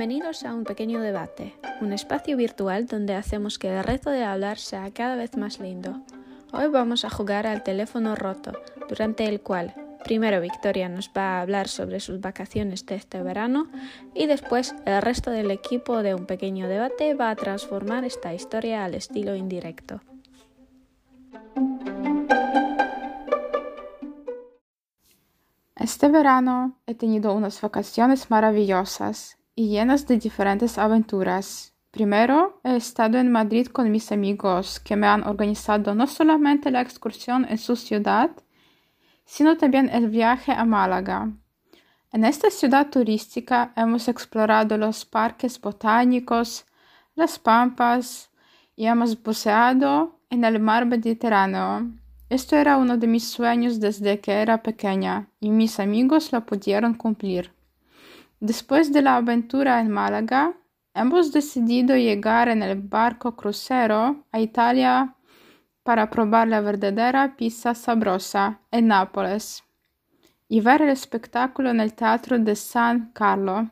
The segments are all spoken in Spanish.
Bienvenidos a un pequeño debate, un espacio virtual donde hacemos que el reto de hablar sea cada vez más lindo. Hoy vamos a jugar al teléfono roto, durante el cual primero Victoria nos va a hablar sobre sus vacaciones de este verano y después el resto del equipo de un pequeño debate va a transformar esta historia al estilo indirecto. Este verano he tenido unas vacaciones maravillosas y llenas de diferentes aventuras. Primero, he estado en Madrid con mis amigos que me han organizado no solamente la excursión en su ciudad, sino también el viaje a Málaga. En esta ciudad turística hemos explorado los parques botánicos, las pampas y hemos buceado en el mar Mediterráneo. Esto era uno de mis sueños desde que era pequeña y mis amigos lo pudieron cumplir. Después de la aventura en Málaga, hemos decidido llegar en el barco crucero a Italia para probar la verdadera pizza sabrosa en Nápoles y ver el espectáculo en el Teatro de San Carlo.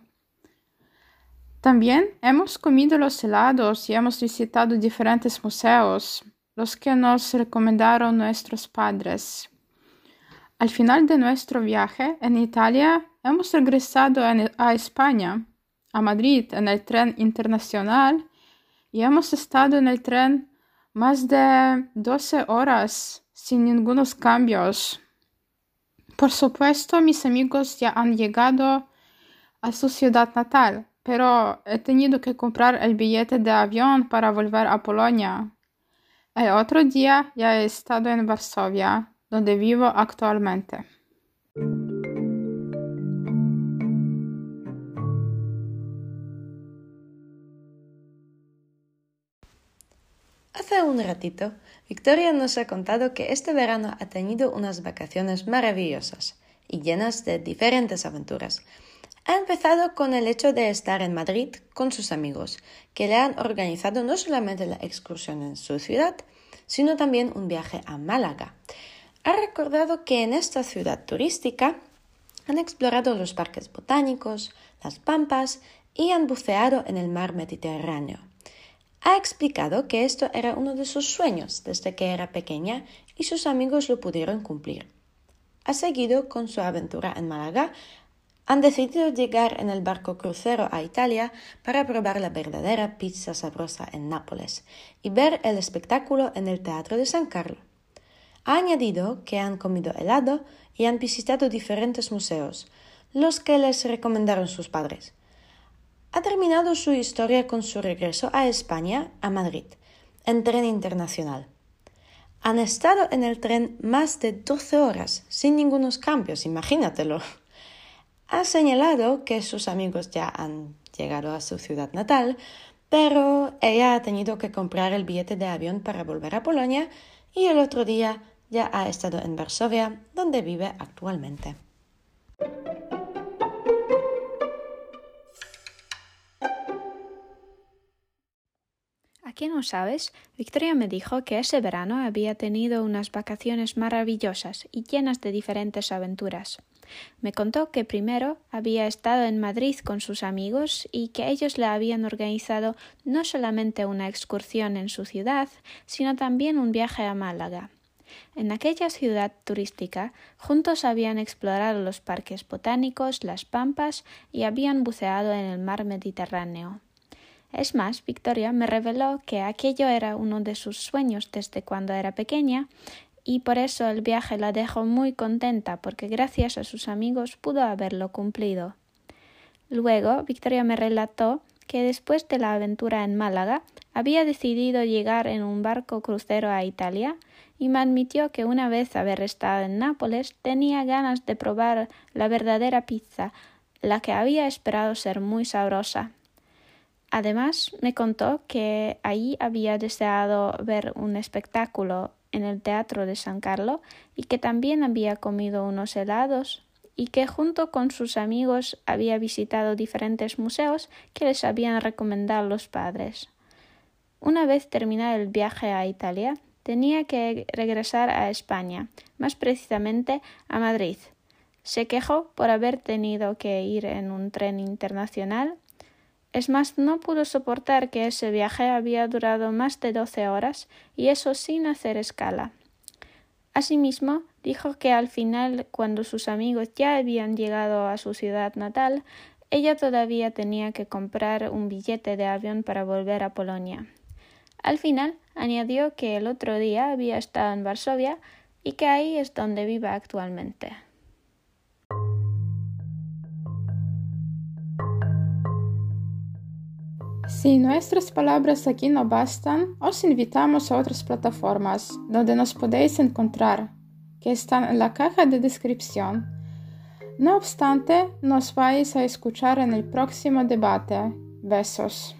También hemos comido los helados y hemos visitado diferentes museos, los que nos recomendaron nuestros padres. Al final de nuestro viaje en Italia hemos regresado a España, a Madrid, en el tren internacional y hemos estado en el tren más de 12 horas sin ningunos cambios. Por supuesto, mis amigos ya han llegado a su ciudad natal, pero he tenido que comprar el billete de avión para volver a Polonia. El otro día ya he estado en Varsovia, donde vivo actualmente. Hace un ratito, Victoria nos ha contado que este verano ha tenido unas vacaciones maravillosas y llenas de diferentes aventuras. Ha empezado con el hecho de estar en Madrid con sus amigos, que le han organizado no solamente la excursión en su ciudad, sino también un viaje a Málaga. Ha recordado que en esta ciudad turística han explorado los parques botánicos, las pampas y han buceado en el mar Mediterráneo. Ha explicado que esto era uno de sus sueños desde que era pequeña y sus amigos lo pudieron cumplir. Ha seguido con su aventura en Málaga. Han decidido llegar en el barco crucero a Italia para probar la verdadera pizza sabrosa en Nápoles y ver el espectáculo en el Teatro de San Carlo. Ha añadido que han comido helado y han visitado diferentes museos, los que les recomendaron sus padres. Ha terminado su historia con su regreso a España, a Madrid, en tren internacional. Han estado en el tren más de 12 horas, sin ningunos cambios, imagínatelo. Ha señalado que sus amigos ya han llegado a su ciudad natal, pero ella ha tenido que comprar el billete de avión para volver a Polonia y el otro día ya ha estado en Varsovia, donde vive actualmente. qué no sabes? Victoria me dijo que ese verano había tenido unas vacaciones maravillosas y llenas de diferentes aventuras. Me contó que primero había estado en Madrid con sus amigos y que ellos le habían organizado no solamente una excursión en su ciudad, sino también un viaje a Málaga. En aquella ciudad turística, juntos habían explorado los parques botánicos, las pampas y habían buceado en el mar Mediterráneo. Es más, Victoria me reveló que aquello era uno de sus sueños desde cuando era pequeña y por eso el viaje la dejó muy contenta porque gracias a sus amigos pudo haberlo cumplido. Luego, Victoria me relató que después de la aventura en Málaga había decidido llegar en un barco crucero a Italia y me admitió que una vez haber estado en Nápoles tenía ganas de probar la verdadera pizza, la que había esperado ser muy sabrosa. Además, me contó que allí había deseado ver un espectáculo en el Teatro de San Carlo y que también había comido unos helados y que junto con sus amigos había visitado diferentes museos que les habían recomendado los padres. Una vez terminado el viaje a Italia, tenía que regresar a España, más precisamente a Madrid. Se quejó por haber tenido que ir en un tren internacional Es más, no pudo soportar que ese viaje había durado más de doce horas, y eso sin hacer escala. Asimismo, dijo que al final, cuando sus amigos ya habían llegado a su ciudad natal, ella todavía tenía que comprar un billete de avión para volver a Polonia. Al final, añadió que el otro día había estado en Varsovia y que ahí es donde vive actualmente. Si nuestras palabras aquí no bastan, os invitamos a otras plataformas donde nos podéis encontrar, que están en la caja de descripción. No obstante, nos vais a escuchar en el próximo debate. Besos.